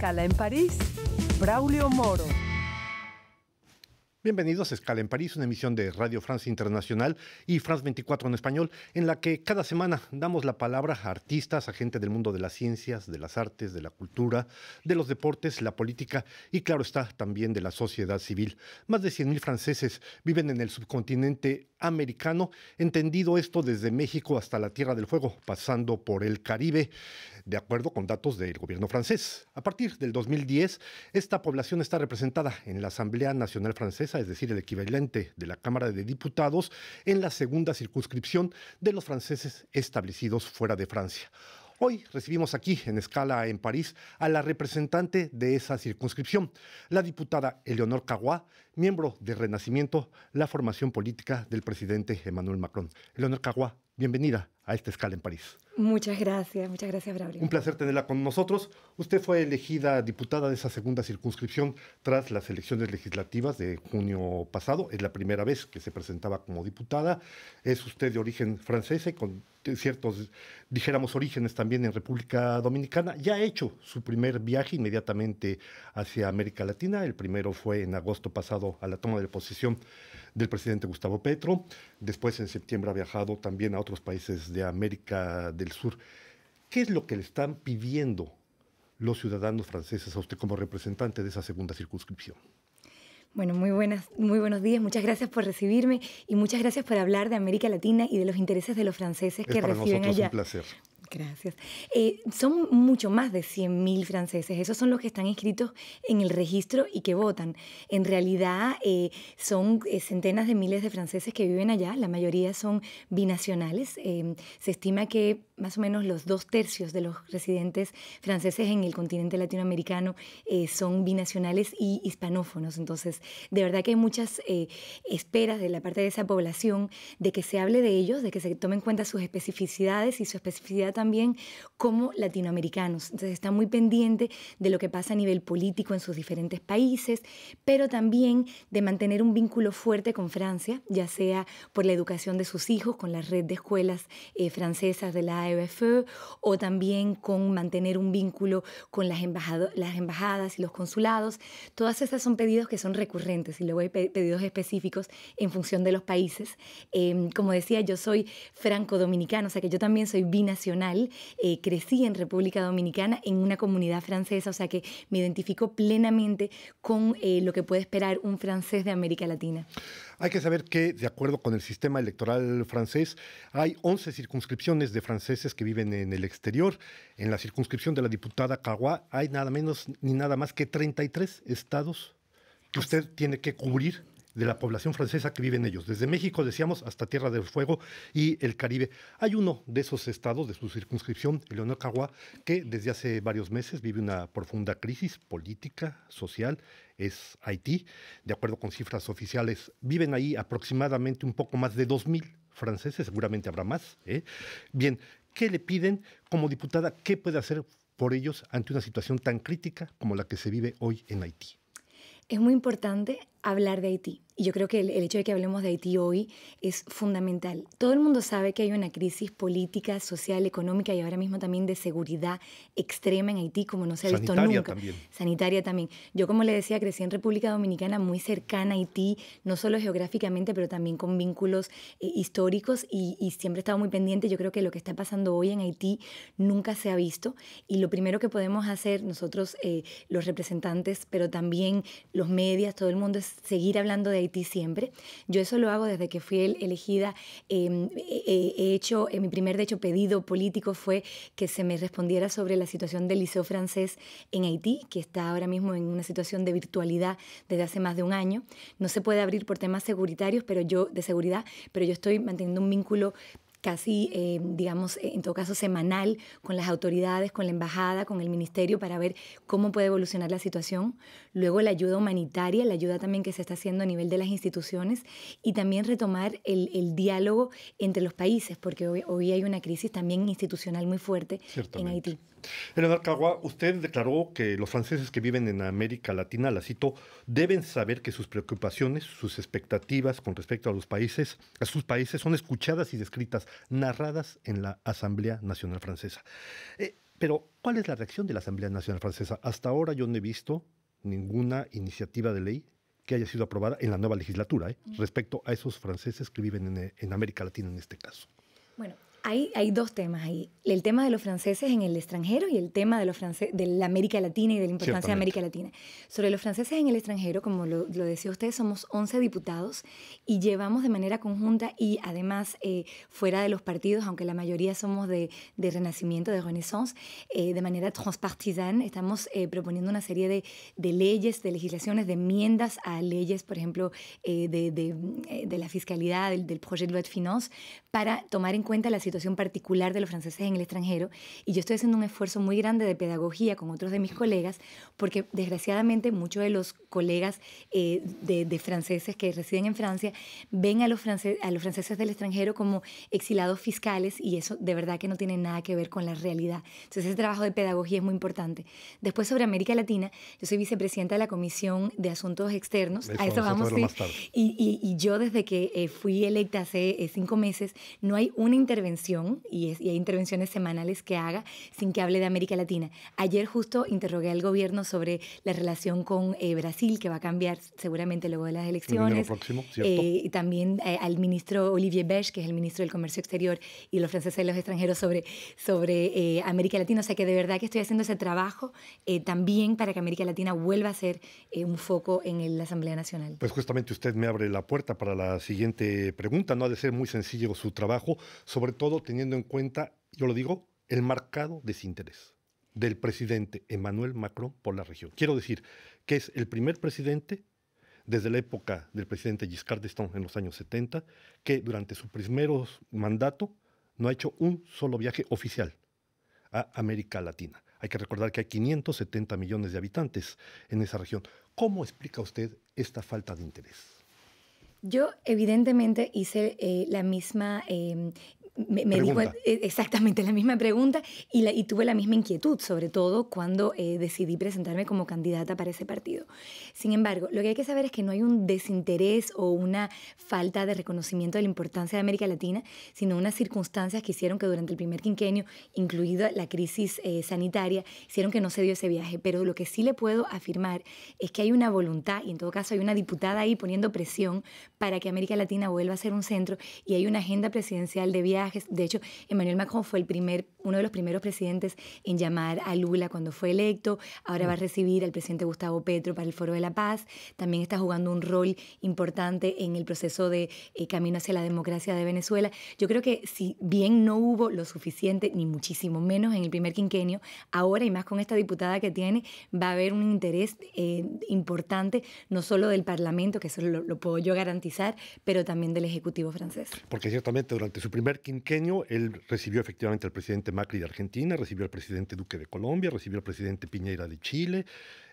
Escala en París, Braulio Moro. Bienvenidos a Escala en París, una emisión de Radio France Internacional y France 24 en español, en la que cada semana damos la palabra a artistas, a gente del mundo de las ciencias, de las artes, de la cultura, de los deportes, la política y, claro está, también de la sociedad civil. Más de 100.000 franceses viven en el subcontinente americano, entendido esto desde México hasta la Tierra del Fuego, pasando por el Caribe de acuerdo con datos del gobierno francés. A partir del 2010, esta población está representada en la Asamblea Nacional Francesa, es decir, el equivalente de la Cámara de Diputados, en la segunda circunscripción de los franceses establecidos fuera de Francia. Hoy recibimos aquí, en escala en París, a la representante de esa circunscripción, la diputada Eleonor Cagua, miembro de Renacimiento, la formación política del presidente Emmanuel Macron. Eleonor Cagua, bienvenida a esta escala en París. Muchas gracias, muchas gracias, Braulio. Un placer tenerla con nosotros. Usted fue elegida diputada de esa segunda circunscripción tras las elecciones legislativas de junio pasado. Es la primera vez que se presentaba como diputada. Es usted de origen francés y con ciertos, dijéramos, orígenes también en República Dominicana. Ya ha hecho su primer viaje inmediatamente hacia América Latina. El primero fue en agosto pasado a la toma de posición del presidente Gustavo Petro. Después, en septiembre, ha viajado también a otros países de América del Sur. ¿Qué es lo que le están pidiendo los ciudadanos franceses a usted como representante de esa segunda circunscripción? Bueno, muy, buenas, muy buenos días. Muchas gracias por recibirme y muchas gracias por hablar de América Latina y de los intereses de los franceses que para reciben nosotros allá. un placer. Gracias. Eh, son mucho más de 100.000 franceses. Esos son los que están inscritos en el registro y que votan. En realidad eh, son eh, centenas de miles de franceses que viven allá. La mayoría son binacionales. Eh, se estima que más o menos los dos tercios de los residentes franceses en el continente latinoamericano son binacionales y hispanófonos. Entonces, de verdad que hay muchas esperas de la parte de esa población de que se hable de ellos, de que se tomen en cuenta sus especificidades y su especificidad también como latinoamericanos. Entonces, está muy pendiente de lo que pasa a nivel político en sus diferentes países, pero también de mantener un vínculo fuerte con Francia, ya sea por la educación de sus hijos, con la red de escuelas eh, francesas de la AFE, o también con mantener un vínculo con las, embajado- las embajadas y los consulados. Todas esas son pedidos que son recurrentes y luego hay pe- pedidos específicos en función de los países. Eh, como decía, yo soy franco-dominicano, o sea que yo también soy binacional. Eh, crecí en República Dominicana en una comunidad francesa, o sea que me identifico plenamente con eh, lo que puede esperar un francés de América Latina. Hay que saber que, de acuerdo con el sistema electoral francés, hay 11 circunscripciones de franceses que viven en el exterior. En la circunscripción de la diputada Cagua hay nada menos ni nada más que 33 estados que usted tiene que cubrir de la población francesa que vive en ellos, desde México, decíamos, hasta Tierra del Fuego y el Caribe. Hay uno de esos estados, de su circunscripción, Eleonor Cagua, que desde hace varios meses vive una profunda crisis política, social, es Haití. De acuerdo con cifras oficiales, viven ahí aproximadamente un poco más de 2.000 franceses, seguramente habrá más. ¿eh? Bien, ¿qué le piden como diputada? ¿Qué puede hacer por ellos ante una situación tan crítica como la que se vive hoy en Haití? Es muy importante hablar de Haití. Y yo creo que el, el, hecho de que hablemos de Haití hoy es fundamental. Todo el mundo sabe que hay una crisis política, social, económica y ahora mismo también de seguridad extrema en Haití, como no se ha visto Sanitaria nunca. también. Sanitaria también. Yo, como le decía, crecí en República Dominicana, muy cercana a Haití, no solo geográficamente, pero también con vínculos eh, históricos y, y siempre he estado muy pendiente. Yo creo que lo que está pasando hoy en Haití nunca se ha visto. Y lo primero que podemos hacer nosotros, eh, los representantes, pero también los medios, todo el mundo, es seguir hablando de Haití siempre. Yo eso lo hago desde que fui elegida. Eh, he hecho, eh, mi primer, de hecho, pedido político fue que se me respondiera sobre la situación del liceo francés en Haití, que está ahora mismo en una situación de virtualidad desde hace más de un año. No se puede abrir por temas seguritarios, pero yo, de seguridad, pero yo estoy manteniendo un vínculo casi, eh, digamos, en todo caso semanal con las autoridades, con la embajada, con el ministerio para ver cómo puede evolucionar la situación. Luego la ayuda humanitaria, la ayuda también que se está haciendo a nivel de las instituciones y también retomar el, el diálogo entre los países, porque hoy, hoy, hay una crisis también institucional muy fuerte en Haití. Eleonor Cagua, usted declaró que los franceses que viven en América Latina, la cito, deben saber que sus preocupaciones, sus expectativas con respecto a los países, a sus países, son escuchadas y descritas, narradas en la Asamblea Nacional Francesa. Eh, Pero, ¿cuál es la reacción de la Asamblea Nacional Francesa? Hasta ahora yo no he visto ninguna iniciativa de ley que haya sido aprobada en la nueva legislatura ¿eh? respecto a esos franceses que viven en, en América Latina en este caso. Bueno, hay, hay, dos temas ahí. El tema de los franceses en el extranjero y el tema de, los de la América Latina y de la importancia de América Latina. Sobre los franceses en el extranjero, como lo, lo, decía usted, somos 11 diputados y llevamos de manera conjunta y además eh, fuera de los partidos, aunque la mayoría somos de, de Renacimiento, de Renaissance, eh, de manera transpartisana, estamos eh, proponiendo una serie de, de, leyes, de legislaciones, de enmiendas a leyes, por ejemplo, de, de, la fiscalidad, del, del proyecto de loi de finances, para tomar en cuenta la situación situación particular de los franceses en el extranjero y yo estoy haciendo un esfuerzo muy grande de pedagogía con otros de mis colegas porque desgraciadamente muchos de los colegas eh, de, de, franceses que residen en Francia ven a los, france a los franceses del extranjero como exilados fiscales y eso de verdad que no tiene nada que ver con la realidad. Entonces ese trabajo de pedagogía es muy importante. Después sobre América Latina, yo soy vicepresidenta de la Comisión de Asuntos Externos, eso, a eso vamos, sí. y, y, y, yo desde que eh, fui electa hace eh, cinco meses, no hay una intervención y, es, y, hay intervenciones semanales que haga sin que hable de América Latina. Ayer justo interrogué al gobierno sobre la relación con eh, Brasil, que va a cambiar seguramente luego de las elecciones. Próximo, eh, y también eh, al ministro Olivier Besch, que es el ministro del Comercio Exterior y los franceses de los extranjeros sobre, sobre eh, América Latina. O sea que de verdad que estoy haciendo ese trabajo eh, también para que América Latina vuelva a ser un foco en la Asamblea Nacional. Pues justamente usted me abre la puerta para la siguiente pregunta. No ha de ser muy sencillo su trabajo, sobre teniendo en cuenta, yo lo digo, el marcado desinterés del presidente Emmanuel Macron por la región. Quiero decir que es el primer presidente desde la época del presidente Giscard d'Estaing en los años 70 que durante su primer mandato no ha hecho un solo viaje oficial a América Latina. Hay que recordar que hay 570 millones de habitantes en esa región. ¿Cómo explica usted esta falta de interés? Yo evidentemente hice eh, la misma eh, me, me dijo exactamente la misma pregunta y, la, y, tuve la misma inquietud, sobre todo cuando eh, decidí presentarme como candidata para ese partido. Sin embargo, lo que hay que saber es que no hay un desinterés o una falta de reconocimiento de la importancia de América Latina, sino unas circunstancias que hicieron que durante el primer quinquenio, incluida la crisis eh, sanitaria, hicieron que no se dio ese viaje. Pero lo que sí le puedo afirmar es que hay una voluntad, y en todo caso hay una diputada ahí poniendo presión para que América Latina vuelva a ser un centro, y hay una agenda presidencial de viaje de hecho, Emmanuel Macron fue el primer, uno de los primeros presidentes en llamar a Lula cuando fue electo. Ahora va a recibir al presidente Gustavo Petro para el Foro de la Paz. También está jugando un rol importante en el proceso de eh, camino hacia la democracia de Venezuela. Yo creo que si bien no hubo lo suficiente, ni muchísimo menos en el primer quinquenio, ahora y más con esta diputada que tiene, va a haber un interés eh, importante, no solo del Parlamento, que eso lo, lo puedo yo garantizar, pero también del Ejecutivo francés. Porque ciertamente durante su primer quinquenio quinquenio, él recibió efectivamente al presidente Macri de Argentina, recibió al presidente Duque de Colombia, recibió al presidente Piñera de Chile,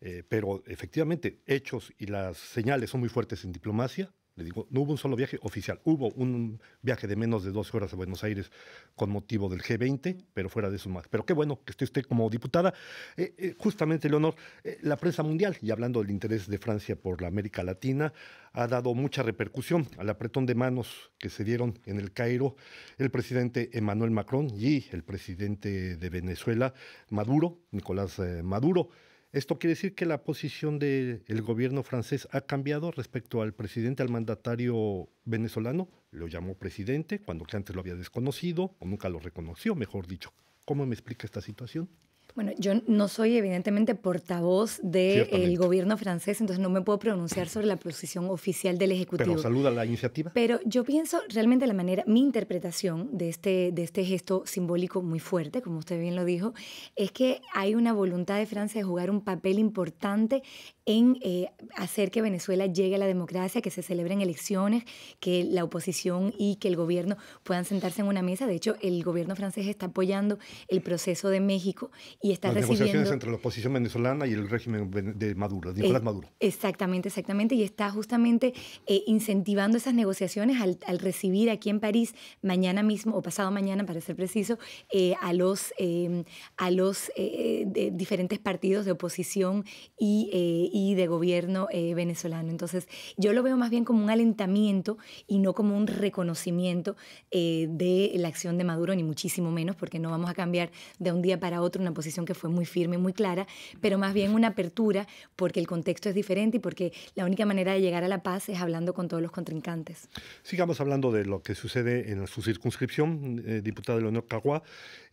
eh, pero efectivamente hechos y las señales son muy fuertes en diplomacia. Le digo, no hubo un solo viaje oficial, hubo un viaje de menos de 12 horas a Buenos Aires con motivo del G20, pero fuera de eso más. Pero qué bueno que esté usted como diputada. Eh, eh, justamente, Leonor, eh, la prensa mundial, y hablando del interés de Francia por la América Latina, ha dado mucha repercusión al apretón de manos que se dieron en el Cairo el presidente Emmanuel Macron y el presidente de Venezuela, Maduro, Nicolás Maduro. ¿Esto quiere decir que la posición del gobierno francés ha cambiado respecto al presidente, al mandatario venezolano? Lo llamó presidente cuando que antes lo había desconocido o nunca lo reconoció, mejor dicho. ¿Cómo me explica esta situación? Bueno, yo no soy evidentemente portavoz del gobierno francés, entonces no me puedo pronunciar sobre la posición oficial del Ejecutivo. Pero saluda la iniciativa. Pero yo pienso realmente la manera, mi interpretación de este, de este gesto simbólico muy fuerte, como usted bien lo dijo, es que hay una voluntad de Francia de jugar un papel importante en eh, hacer que Venezuela llegue a la democracia, que se celebren elecciones, que la oposición y que el gobierno puedan sentarse en una mesa. De hecho, el gobierno francés está apoyando el proceso de México y está Las recibiendo... negociaciones entre la oposición venezolana y el régimen de Maduro, de Nicolás Eh, Maduro. Exactamente, exactamente. Y está justamente eh, incentivando esas negociaciones al, al recibir aquí en París mañana mismo, o pasado mañana, para ser preciso, eh, a los, eh, a los de diferentes partidos de oposición y, y de gobierno venezolano. Entonces, yo lo veo más bien como un alentamiento y no como un reconocimiento de la acción de Maduro, ni muchísimo menos, porque no vamos a cambiar de un día para otro una posición que fue muy firme muy clara, pero más bien una apertura porque el contexto es diferente y porque la única manera de llegar a la paz es hablando con todos los contrincantes. Sigamos hablando de lo que sucede en su circunscripción, eh, diputada Leonor Cagua.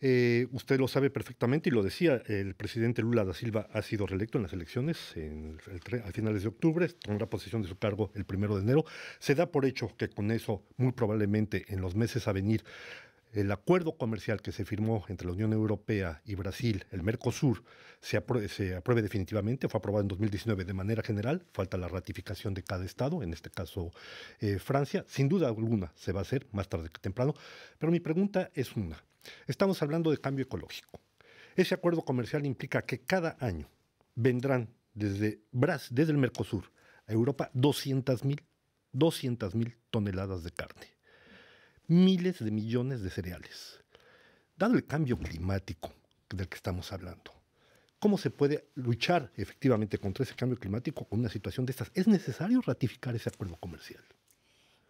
Eh, usted lo sabe perfectamente y lo decía, el presidente Lula da Silva ha sido reelecto en las elecciones en el a finales de octubre, tendrá posesión de su cargo el primero de enero. Se da por hecho que con eso, muy probablemente en los meses a venir, el acuerdo comercial que se firmó entre la Unión Europea y Brasil, el Mercosur, se apruebe, definitivamente. Fue aprobado en 2019 de manera general. Falta la ratificación de cada Estado, en este caso eh, Francia. Sin duda alguna se va a hacer más tarde que temprano. Pero mi pregunta es una. Estamos hablando de cambio ecológico. Ese acuerdo comercial implica que cada año vendrán desde, Bras- desde el Mercosur a Europa 200 mil 200 mil toneladas de carne miles de millones de cereales. Dado el cambio climático del que estamos hablando, ¿cómo se puede luchar efectivamente contra ese cambio climático con una situación de estas? ¿Es necesario ratificar ese acuerdo comercial?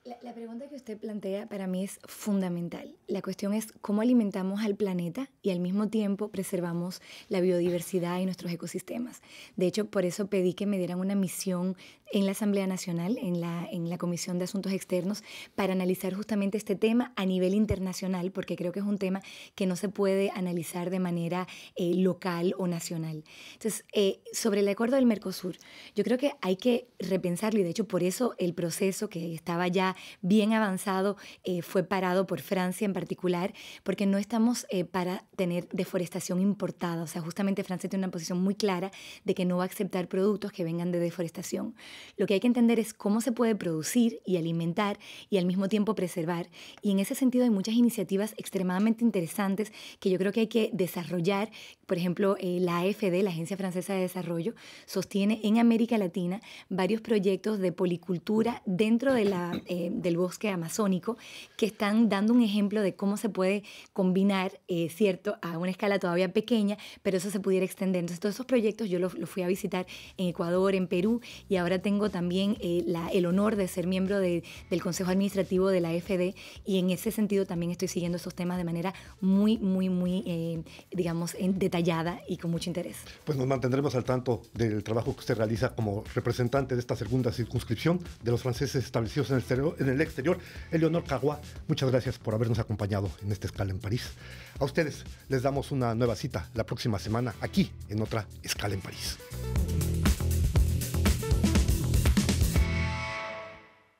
La, la pregunta que usted plantea para mí es fundamental. La cuestión es cómo alimentamos al planeta y al mismo tiempo preservamos la biodiversidad y nuestros ecosistemas. De hecho, por eso pedí que me dieran una misión en la Asamblea Nacional, en la, en la Comisión de Asuntos Externos, para analizar justamente este tema a nivel internacional, porque creo que es un tema que no se puede analizar de manera eh, local o nacional. Entonces, eh, sobre el acuerdo del Mercosur, yo creo que hay que repensarlo y de hecho por eso el proceso que estaba ya bien avanzado eh, fue parado por Francia en particular, porque no estamos eh, para tener deforestación importada. O sea, justamente Francia tiene una posición muy clara de que no va a aceptar productos que vengan de deforestación. Lo que hay que entender es cómo se puede producir y alimentar y al mismo tiempo preservar. Y en ese sentido hay muchas iniciativas extremadamente interesantes que yo creo que hay que desarrollar. Por ejemplo, eh, la AFD, la Agencia Francesa de Desarrollo, sostiene en América Latina varios proyectos de policultura dentro de la, del bosque amazónico que están dando un ejemplo de cómo se puede combinar, eh, cierto, a una escala todavía pequeña, pero eso se pudiera extender. Entonces, todos esos proyectos yo los, fui a visitar en Ecuador, en Perú, y ahora tengo también eh, el honor de ser miembro de- del Consejo Administrativo de la AFD, y en ese sentido también estoy siguiendo esos temas de manera muy, muy, muy, eh, digamos, detallada y con mucho interés. Pues nos mantendremos al tanto del trabajo que usted realiza como representante de esta segunda circunscripción de los franceses establecidos en el exterior. En el exterior. Eleonor Cagua, muchas gracias por habernos acompañado en esta escala en París. A ustedes les damos una nueva cita la próxima semana aquí en otra escala en París.